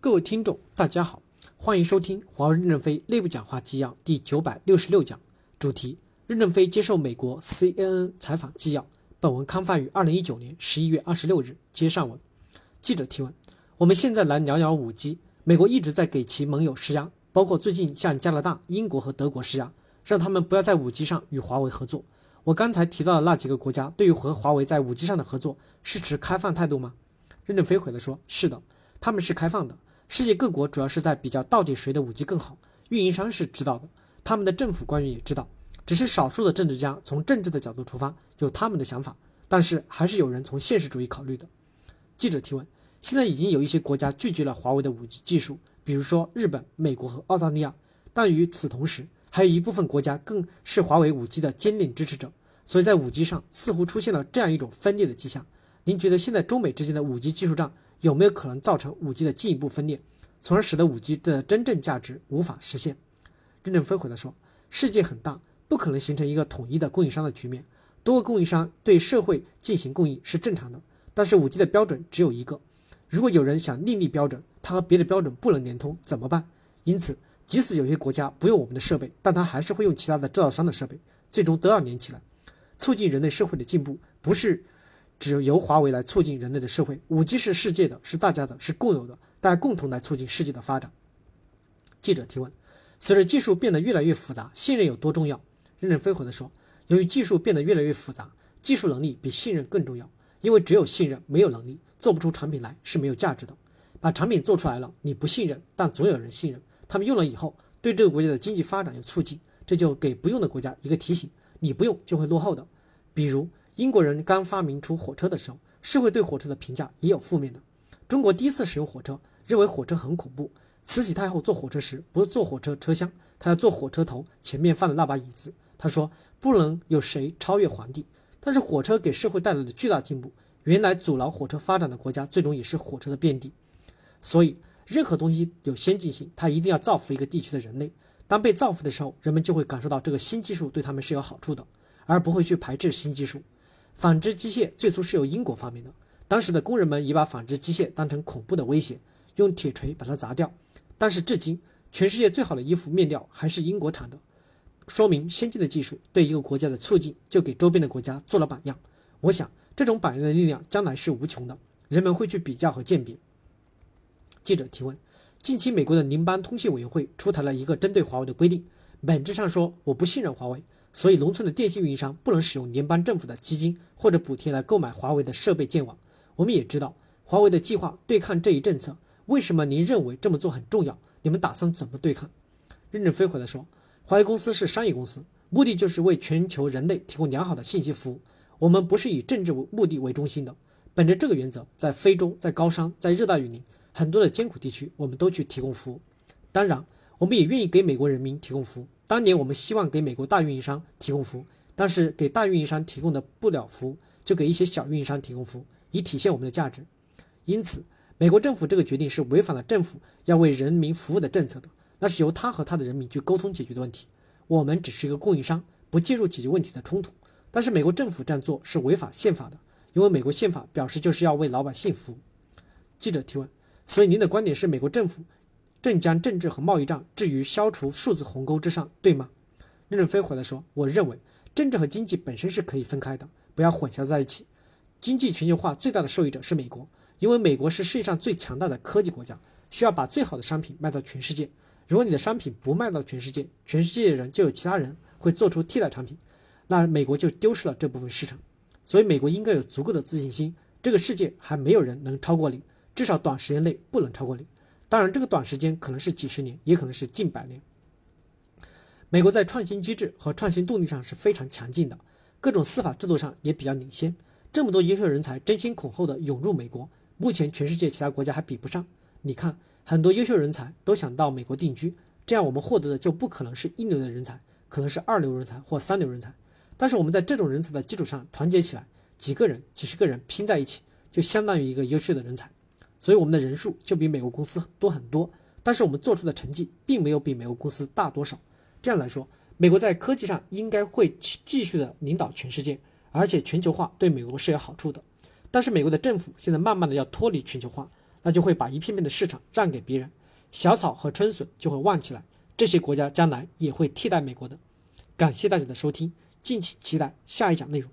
各位听众，大家好，欢迎收听华为任正非内部讲话纪要第九百六十六讲，主题：任正非接受美国 CNN 采访纪要。本文刊发于二零一九年十一月二十六日。接上文，记者提问：我们现在来聊聊五 G。美国一直在给其盟友施压，包括最近向加拿大、英国和德国施压，让他们不要在五 G 上与华为合作。我刚才提到的那几个国家，对于和华为在五 G 上的合作，是持开放态度吗？任正非回答说：是的，他们是开放的。世界各国主要是在比较到底谁的五 G 更好，运营商是知道的，他们的政府官员也知道，只是少数的政治家从政治的角度出发，有他们的想法，但是还是有人从现实主义考虑的。记者提问：现在已经有一些国家拒绝了华为的五 G 技术，比如说日本、美国和澳大利亚，但与此同时，还有一部分国家更是华为五 G 的坚定支持者，所以在五 G 上似乎出现了这样一种分裂的迹象。您觉得现在中美之间的五 G 技术战？有没有可能造成五 G 的进一步分裂，从而使得五 G 的真正价值无法实现？任正非回答说：“世界很大，不可能形成一个统一的供应商的局面，多个供应商对社会进行供应是正常的。但是五 G 的标准只有一个，如果有人想另立标准，它和别的标准不能连通，怎么办？因此，即使有些国家不用我们的设备，但他还是会用其他的制造商的设备，最终都要连起来，促进人类社会的进步，不是？”只有由华为来促进人类的社会，五 G 是世界的，是大家的，是共有的，大家共同来促进世界的发展。记者提问：随着技术变得越来越复杂，信任有多重要？任正非回答说：由于技术变得越来越复杂，技术能力比信任更重要。因为只有信任，没有能力，做不出产品来是没有价值的。把产品做出来了，你不信任，但总有人信任，他们用了以后，对这个国家的经济发展有促进，这就给不用的国家一个提醒：你不用就会落后的。比如。英国人刚发明出火车的时候，社会对火车的评价也有负面的。中国第一次使用火车，认为火车很恐怖。慈禧太后坐火车时，不坐火车车厢，她要坐火车头前面放的那把椅子。她说不能有谁超越皇帝。但是火车给社会带来了巨大进步，原来阻挠火车发展的国家，最终也是火车的遍地。所以，任何东西有先进性，它一定要造福一个地区的人类。当被造福的时候，人们就会感受到这个新技术对他们是有好处的，而不会去排斥新技术。纺织机械最初是由英国发明的，当时的工人们也把纺织机械当成恐怖的威胁，用铁锤把它砸掉。但是至今，全世界最好的衣服面料还是英国产的，说明先进的技术对一个国家的促进，就给周边的国家做了榜样。我想，这种榜样的力量将来是无穷的，人们会去比较和鉴别。记者提问：近期美国的联邦通信委员会出台了一个针对华为的规定，本质上说我不信任华为。所以，农村的电信运营商不能使用联邦政府的基金或者补贴来购买华为的设备建网。我们也知道华为的计划对抗这一政策。为什么您认为这么做很重要？你们打算怎么对抗？任正非回答说：“华为公司是商业公司，目的就是为全球人类提供良好的信息服务。我们不是以政治为目的为中心的。本着这个原则，在非洲、在高山、在热带雨林很多的艰苦地区，我们都去提供服务。当然，我们也愿意给美国人民提供服务。”当年我们希望给美国大运营商提供服务，但是给大运营商提供的不了服务，就给一些小运营商提供服务，以体现我们的价值。因此，美国政府这个决定是违反了政府要为人民服务的政策的，那是由他和他的人民去沟通解决的问题。我们只是一个供应商，不介入解决问题的冲突。但是美国政府这样做是违反宪法的，因为美国宪法表示就是要为老百姓服务。记者提问：所以您的观点是美国政府？正将政治和贸易战置于消除数字鸿沟之上，对吗？任正非回来说：“我认为政治和经济本身是可以分开的，不要混淆在一起。经济全球化最大的受益者是美国，因为美国是世界上最强大的科技国家，需要把最好的商品卖到全世界。如果你的商品不卖到全世界，全世界的人就有其他人会做出替代产品，那美国就丢失了这部分市场。所以美国应该有足够的自信心，这个世界还没有人能超过你，至少短时间内不能超过你。”当然，这个短时间可能是几十年，也可能是近百年。美国在创新机制和创新动力上是非常强劲的，各种司法制度上也比较领先。这么多优秀人才争先恐后的涌入美国，目前全世界其他国家还比不上。你看，很多优秀人才都想到美国定居，这样我们获得的就不可能是一流的人才，可能是二流人才或三流人才。但是我们在这种人才的基础上团结起来，几个人、几十个人拼在一起，就相当于一个优秀的人才。所以我们的人数就比美国公司多很多，但是我们做出的成绩并没有比美国公司大多少。这样来说，美国在科技上应该会继续的领导全世界，而且全球化对美国是有好处的。但是美国的政府现在慢慢的要脱离全球化，那就会把一片片的市场让给别人，小草和春笋就会旺起来。这些国家将来也会替代美国的。感谢大家的收听，敬请期待下一讲内容。